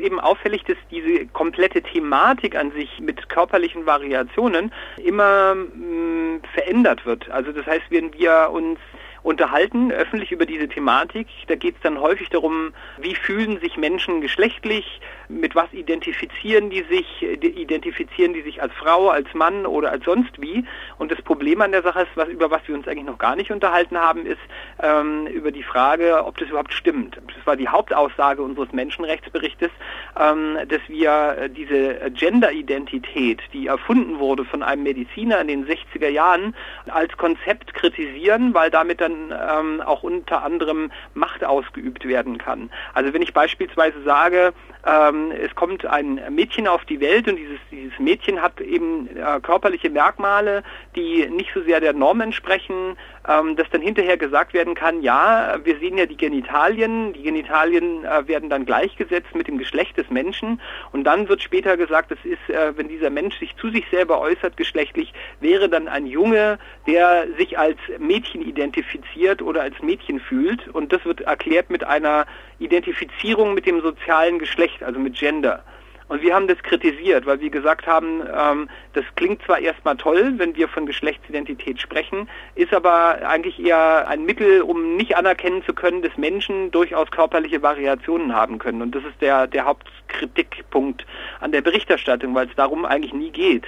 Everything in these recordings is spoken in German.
eben auffällig, dass diese komplette Thematik an sich mit körperlichen Variationen immer mh, mm, verändert wird. Also das heißt, wenn wir uns unterhalten, öffentlich über diese Thematik. Da geht es dann häufig darum, wie fühlen sich Menschen geschlechtlich, mit was identifizieren die sich, identifizieren die sich als Frau, als Mann oder als sonst wie. Und das Problem an der Sache ist, was, über was wir uns eigentlich noch gar nicht unterhalten haben, ist ähm, über die Frage, ob das überhaupt stimmt. Das war die Hauptaussage unseres Menschenrechtsberichtes, ähm, dass wir diese Gender-Identität, die erfunden wurde von einem Mediziner in den 60er Jahren, als Konzept kritisieren, weil damit dann ähm, auch unter anderem Macht ausgeübt werden kann. Also wenn ich beispielsweise sage, ähm, es kommt ein Mädchen auf die Welt und dieses, dieses Mädchen hat eben äh, körperliche Merkmale, die nicht so sehr der Norm entsprechen, ähm, dass dann hinterher gesagt werden kann, ja, wir sehen ja die Genitalien, die Genitalien äh, werden dann gleichgesetzt mit dem Geschlecht des Menschen und dann wird später gesagt, das ist, äh, wenn dieser Mensch sich zu sich selber äußert geschlechtlich, wäre dann ein Junge, der sich als Mädchen identifiziert oder als Mädchen fühlt und das wird erklärt mit einer Identifizierung mit dem sozialen Geschlecht, also mit Gender. Und wir haben das kritisiert, weil wir gesagt haben, ähm, das klingt zwar erstmal toll, wenn wir von Geschlechtsidentität sprechen, ist aber eigentlich eher ein Mittel, um nicht anerkennen zu können, dass Menschen durchaus körperliche Variationen haben können. Und das ist der, der Hauptkritikpunkt an der Berichterstattung, weil es darum eigentlich nie geht.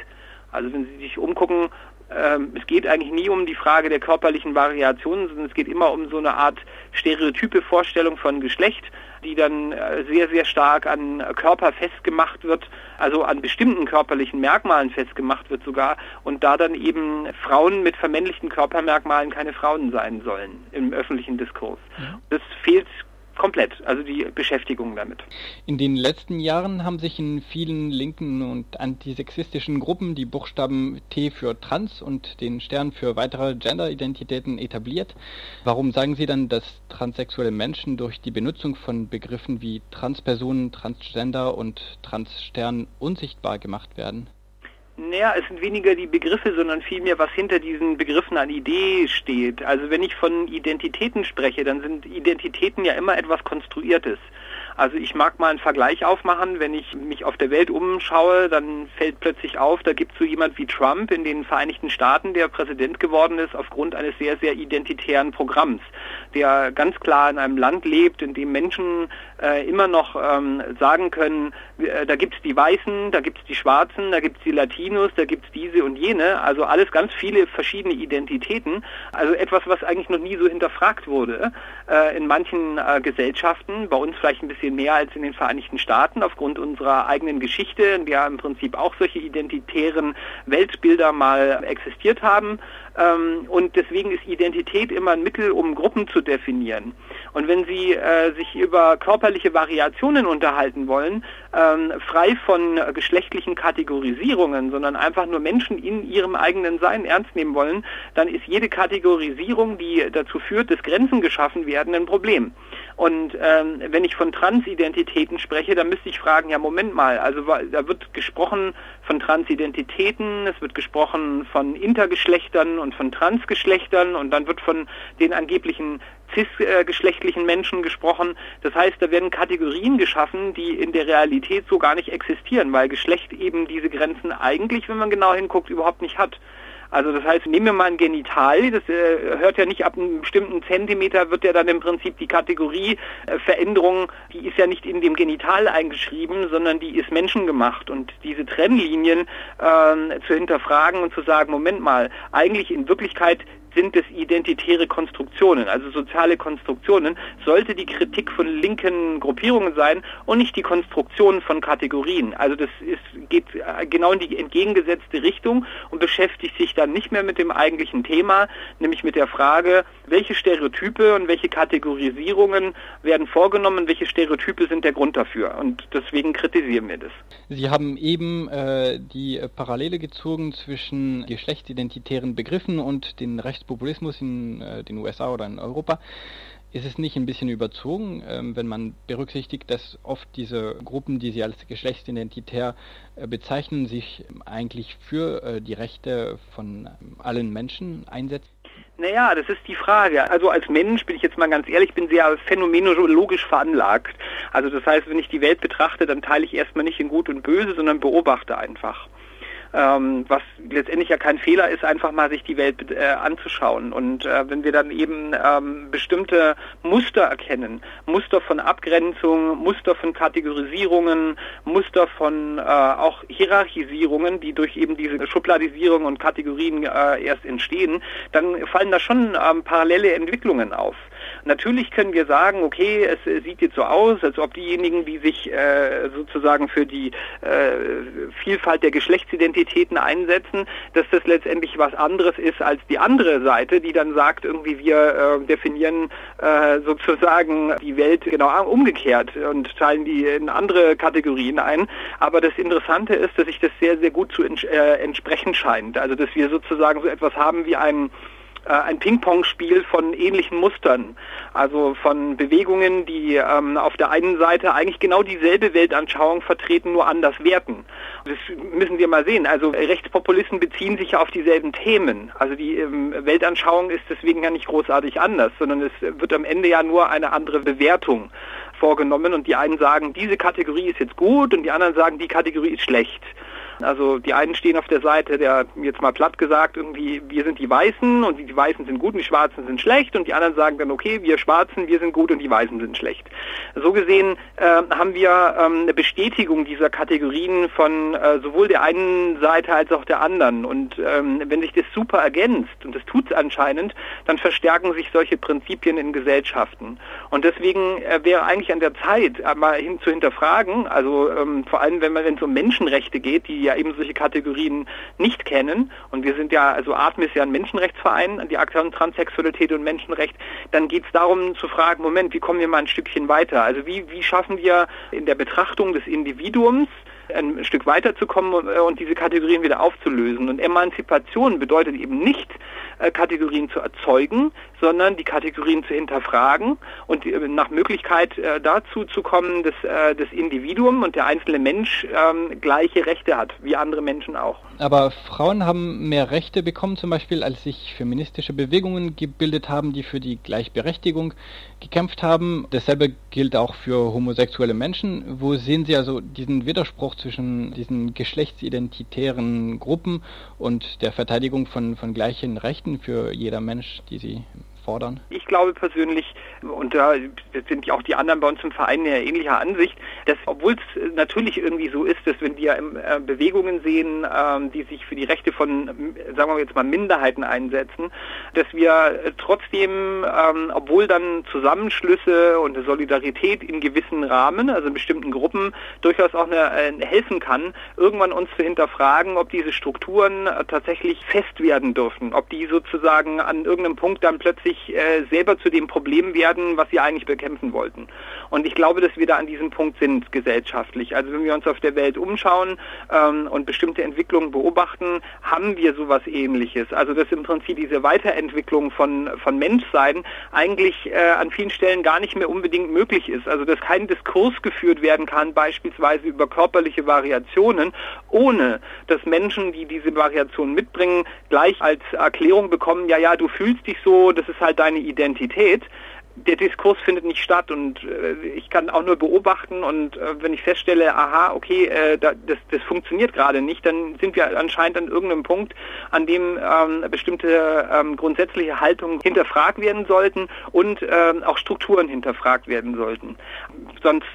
Also wenn Sie sich umgucken, es geht eigentlich nie um die Frage der körperlichen Variationen, sondern es geht immer um so eine Art stereotype Vorstellung von Geschlecht die dann äh, sehr, sehr stark an Körper festgemacht wird, also an bestimmten körperlichen Merkmalen festgemacht wird sogar und da dann eben Frauen mit vermännlichten Körpermerkmalen keine Frauen sein sollen im öffentlichen Diskurs. Das fehlt komplett, also die Beschäftigung damit. In den letzten Jahren haben sich in vielen linken und antisexistischen Gruppen die Buchstaben T für Trans und den Stern für weitere Gender-Identitäten etabliert. Warum sagen Sie dann, dass transsexuelle Menschen durch die Benutzung von Begriffen wie Transpersonen, Transgender und Transstern unsichtbar gemacht werden? Naja, es sind weniger die Begriffe, sondern vielmehr, was hinter diesen Begriffen an Idee steht. Also wenn ich von Identitäten spreche, dann sind Identitäten ja immer etwas Konstruiertes. Also ich mag mal einen Vergleich aufmachen, wenn ich mich auf der Welt umschaue, dann fällt plötzlich auf, da gibt es so jemand wie Trump in den Vereinigten Staaten, der Präsident geworden ist aufgrund eines sehr, sehr identitären Programms, der ganz klar in einem Land lebt, in dem Menschen äh, immer noch ähm, sagen können, äh, da gibt es die Weißen, da gibt es die Schwarzen, da gibt es die Latinos, da gibt es diese und jene, also alles ganz viele verschiedene Identitäten, also etwas, was eigentlich noch nie so hinterfragt wurde äh, in manchen äh, Gesellschaften, bei uns vielleicht ein bisschen bisschen mehr als in den Vereinigten Staaten aufgrund unserer eigenen Geschichte, in der im Prinzip auch solche identitären Weltbilder mal existiert haben. Ähm, und deswegen ist Identität immer ein Mittel, um Gruppen zu definieren. Und wenn Sie äh, sich über körperliche Variationen unterhalten wollen, ähm, frei von geschlechtlichen Kategorisierungen, sondern einfach nur Menschen in ihrem eigenen Sein ernst nehmen wollen, dann ist jede Kategorisierung, die dazu führt, dass Grenzen geschaffen werden, ein Problem. Und ähm, wenn ich von Transidentitäten spreche, dann müsste ich fragen, ja Moment mal, also da wird gesprochen von Transidentitäten, es wird gesprochen von Intergeschlechtern und von Transgeschlechtern und dann wird von den angeblichen cis-geschlechtlichen Menschen gesprochen. Das heißt, da werden Kategorien geschaffen, die in der Realität so gar nicht existieren, weil Geschlecht eben diese Grenzen eigentlich, wenn man genau hinguckt, überhaupt nicht hat. Also das heißt, nehmen wir mal ein Genital, das äh, hört ja nicht ab einem bestimmten Zentimeter, wird ja dann im Prinzip die Kategorie äh, Veränderung, die ist ja nicht in dem Genital eingeschrieben, sondern die ist menschengemacht. Und diese Trennlinien äh, zu hinterfragen und zu sagen, Moment mal, eigentlich in Wirklichkeit sind es identitäre Konstruktionen, also soziale Konstruktionen, sollte die Kritik von linken Gruppierungen sein und nicht die Konstruktion von Kategorien. Also das ist, geht genau in die entgegengesetzte Richtung und beschäftigt sich dann nicht mehr mit dem eigentlichen Thema, nämlich mit der Frage, welche Stereotype und welche Kategorisierungen werden vorgenommen, welche Stereotype sind der Grund dafür. Und deswegen kritisieren wir das. Sie haben eben äh, die Parallele gezogen zwischen geschlechtsidentitären Begriffen und den Rechts Rechtspopulismus in äh, den USA oder in Europa. Ist es nicht ein bisschen überzogen, ähm, wenn man berücksichtigt, dass oft diese Gruppen, die sie als geschlechtsidentitär äh, bezeichnen, sich eigentlich für äh, die Rechte von ähm, allen Menschen einsetzen? Naja, das ist die Frage. Also als Mensch bin ich jetzt mal ganz ehrlich, bin sehr phänomenologisch veranlagt. Also das heißt, wenn ich die Welt betrachte, dann teile ich erstmal nicht in Gut und Böse, sondern beobachte einfach ähm, was letztendlich ja kein Fehler ist, einfach mal sich die Welt äh, anzuschauen. Und äh, wenn wir dann eben ähm, bestimmte Muster erkennen, Muster von Abgrenzung, Muster von Kategorisierungen, Muster von äh, auch Hierarchisierungen, die durch eben diese Schubladisierung und Kategorien äh, erst entstehen, dann fallen da schon ähm, parallele Entwicklungen auf. Natürlich können wir sagen, okay, es sieht jetzt so aus, als ob diejenigen, die sich äh, sozusagen für die äh, Vielfalt der Geschlechtsidentitäten einsetzen, dass das letztendlich was anderes ist als die andere Seite, die dann sagt, irgendwie wir äh, definieren äh, sozusagen die Welt genau umgekehrt und teilen die in andere Kategorien ein. Aber das Interessante ist, dass sich das sehr, sehr gut zu äh, entsprechen scheint. Also dass wir sozusagen so etwas haben wie ein äh, ein Ping-Pong-Spiel von ähnlichen Mustern. Also von Bewegungen, die ähm, auf der einen Seite eigentlich genau dieselbe Weltanschauung vertreten, nur anders werten. Das müssen wir mal sehen. Also Rechtspopulisten beziehen sich ja auf dieselben Themen. Also die ähm, Weltanschauung ist deswegen ja nicht großartig anders, sondern es wird am Ende ja nur eine andere Bewertung vorgenommen und die einen sagen, diese Kategorie ist jetzt gut und die anderen sagen, die Kategorie ist schlecht. Also die einen stehen auf der Seite, der jetzt mal platt gesagt, irgendwie, wir sind die Weißen und die Weißen sind gut und die Schwarzen sind schlecht und die anderen sagen dann, okay, wir Schwarzen, wir sind gut und die Weißen sind schlecht. So gesehen äh, haben wir ähm, eine Bestätigung dieser Kategorien von äh, sowohl der einen Seite als auch der anderen. Und ähm, wenn sich das super ergänzt, und das tut es anscheinend, dann verstärken sich solche Prinzipien in Gesellschaften. Und deswegen äh, wäre eigentlich an der Zeit, äh, mal hin zu hinterfragen, also ähm, vor allem wenn es um Menschenrechte geht, die ja eben solche Kategorien nicht kennen, und wir sind ja, also Atme ist ja ein Menschenrechtsverein, die Aktion Transsexualität und Menschenrecht, dann geht es darum zu fragen, Moment, wie kommen wir mal ein Stückchen weiter? Also wie, wie schaffen wir in der Betrachtung des Individuums ein Stück weiterzukommen und diese Kategorien wieder aufzulösen. Und Emanzipation bedeutet eben nicht, äh, Kategorien zu erzeugen, sondern die Kategorien zu hinterfragen und äh, nach Möglichkeit äh, dazu zu kommen, dass das Individuum und der einzelne Mensch ähm, gleiche Rechte hat, wie andere Menschen auch. Aber Frauen haben mehr Rechte bekommen, zum Beispiel, als sich feministische Bewegungen gebildet haben, die für die Gleichberechtigung gekämpft haben. Dasselbe gilt auch für homosexuelle Menschen. Wo sehen Sie also diesen Widerspruch zwischen diesen geschlechtsidentitären Gruppen und der Verteidigung von, von gleichen Rechten für jeder Mensch, die sie fordern? Ich glaube persönlich, und da sind ja auch die anderen bei uns im Verein ähnlicher Ansicht, dass obwohl es natürlich irgendwie so ist, dass wenn wir äh, Bewegungen sehen, ähm, die sich für die Rechte von, sagen wir jetzt mal, Minderheiten einsetzen, dass wir trotzdem, ähm, obwohl dann Zusammenschlüsse und eine Solidarität in gewissen Rahmen, also in bestimmten Gruppen, durchaus auch eine, eine helfen kann, irgendwann uns zu hinterfragen, ob diese Strukturen äh, tatsächlich fest werden dürfen, ob die sozusagen an irgendeinem Punkt dann plötzlich sich äh, selber zu dem Problem werden, was sie eigentlich bekämpfen wollten. Und ich glaube, dass wir da an diesem Punkt sind gesellschaftlich. Also wenn wir uns auf der Welt umschauen ähm, und bestimmte Entwicklungen beobachten, haben wir sowas ähnliches. Also dass im Prinzip diese Weiterentwicklung von, von Menschsein eigentlich äh, an vielen Stellen gar nicht mehr unbedingt möglich ist. Also dass kein Diskurs geführt werden kann, beispielsweise über körperliche Variationen, ohne dass Menschen, die diese Variationen mitbringen, gleich als Erklärung bekommen, ja, ja, du fühlst dich so, das ist halt deine Identität. Der Diskurs findet nicht statt und äh, ich kann auch nur beobachten und äh, wenn ich feststelle, aha, okay, äh, da, das, das funktioniert gerade nicht, dann sind wir anscheinend an irgendeinem Punkt, an dem ähm, bestimmte ähm, grundsätzliche Haltungen hinterfragt werden sollten und ähm, auch Strukturen hinterfragt werden sollten. Sonst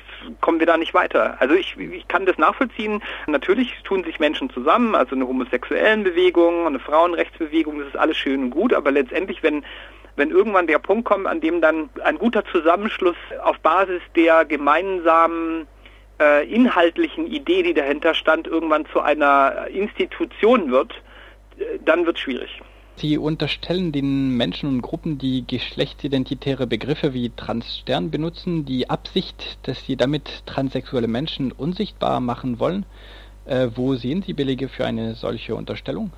kommen wir da nicht weiter. Also ich, ich kann das nachvollziehen. Natürlich tun sich Menschen zusammen, also eine homosexuellen Bewegung, eine Frauenrechtsbewegung, das ist alles schön und gut, aber letztendlich, wenn wenn irgendwann der Punkt kommt, an dem dann ein guter Zusammenschluss auf Basis der gemeinsamen äh, inhaltlichen Idee, die dahinter stand, irgendwann zu einer Institution wird, äh, dann wird es schwierig. Sie unterstellen den Menschen und Gruppen, die geschlechtsidentitäre Begriffe wie Transstern benutzen, die Absicht, dass sie damit transsexuelle Menschen unsichtbar machen wollen. Äh, wo sehen Sie Belege für eine solche Unterstellung?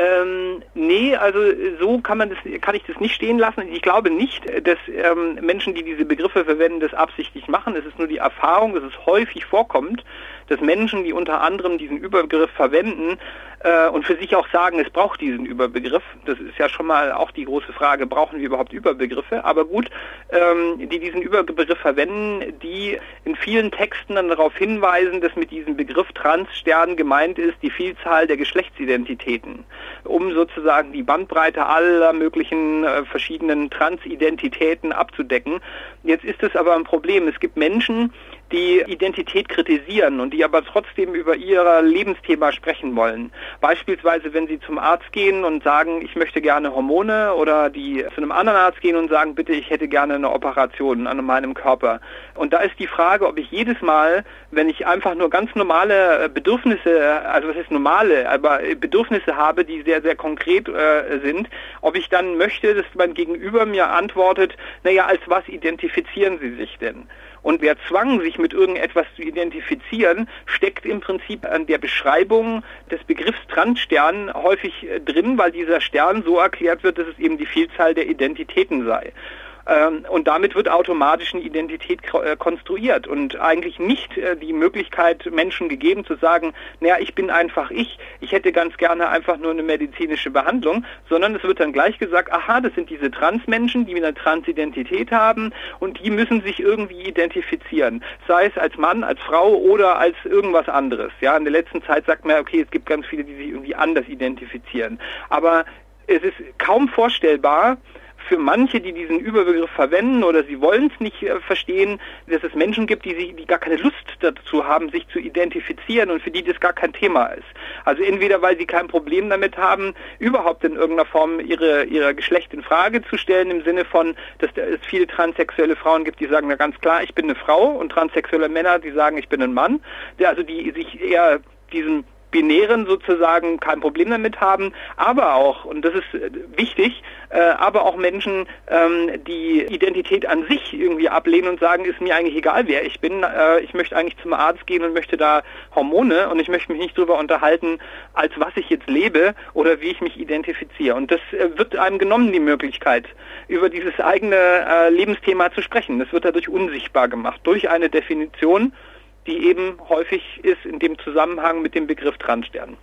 Ähm, nee, also so kann man das, kann ich das nicht stehen lassen. Ich glaube nicht, dass ähm, Menschen, die diese Begriffe verwenden, das absichtlich machen. Es ist nur die Erfahrung, dass es häufig vorkommt, dass Menschen, die unter anderem diesen Überbegriff verwenden äh, und für sich auch sagen, es braucht diesen Überbegriff, das ist ja schon mal auch die große Frage, brauchen wir überhaupt Überbegriffe? Aber gut, ähm, die diesen Überbegriff verwenden, die in vielen Texten dann darauf hinweisen, dass mit diesem Begriff Transstern gemeint ist die Vielzahl der Geschlechtsidentitäten, um sozusagen die Bandbreite aller möglichen äh, verschiedenen Transidentitäten abzudecken. Jetzt ist es aber ein Problem. Es gibt Menschen, die Identität kritisieren und die aber trotzdem über ihr Lebensthema sprechen wollen. Beispielsweise, wenn sie zum Arzt gehen und sagen, ich möchte gerne Hormone oder die zu einem anderen Arzt gehen und sagen, bitte, ich hätte gerne eine Operation an meinem Körper. Und da ist die Frage, ob ich jedes Mal, wenn ich einfach nur ganz normale Bedürfnisse, also was ist normale, aber Bedürfnisse habe, die sehr, sehr konkret äh, sind, ob ich dann möchte, dass mein Gegenüber mir antwortet, naja, als was identifizieren Sie sich denn? Und wer zwang, sich mit irgendetwas zu identifizieren, steckt im Prinzip an der Beschreibung des Begriffs Transstern häufig äh, drin, weil dieser Stern so erklärt wird, dass es eben die Vielzahl der Identitäten sei. Ähm, und damit wird automatisch eine Identität äh, konstruiert und eigentlich nicht äh, die Möglichkeit Menschen gegeben zu sagen, naja, ich bin einfach ich, ich hätte ganz gerne einfach nur eine medizinische Behandlung, sondern es wird dann gleich gesagt, aha, das sind diese Transmenschen, die eine Transidentität haben und die müssen sich irgendwie identifizieren, sei es als Mann, als Frau oder als irgendwas anderes. Ja, in der letzten Zeit sagt man, okay, es gibt ganz viele, die sich irgendwie anders identifizieren, aber es ist kaum vorstellbar, für manche, die diesen Überbegriff verwenden oder sie wollen es nicht äh, verstehen, dass es Menschen gibt, die, sie, die gar keine Lust dazu haben, sich zu identifizieren und für die das gar kein Thema ist. Also entweder, weil sie kein Problem damit haben, überhaupt in irgendeiner Form ihre, ihre Geschlecht in Frage zu stellen, im Sinne von, dass es viele transsexuelle Frauen gibt, die sagen, na ganz klar, ich bin eine Frau und transsexuelle Männer, die sagen, ich bin ein Mann, also die sich eher diesem Binären sozusagen kein Problem damit haben, aber auch, und das ist äh, wichtig, äh, aber auch Menschen, ähm, die Identität an sich irgendwie ablehnen und sagen, ist mir eigentlich egal, wer ich bin, äh, ich möchte eigentlich zum Arzt gehen und möchte da Hormone und ich möchte mich nicht darüber unterhalten, als was ich jetzt lebe oder wie ich mich identifiziere. Und das äh, wird einem genommen, die Möglichkeit, über dieses eigene äh, Lebensthema zu sprechen. Das wird dadurch unsichtbar gemacht, durch eine Definition, die eben häufig ist in dem Zusammenhang mit dem Begriff Transstern.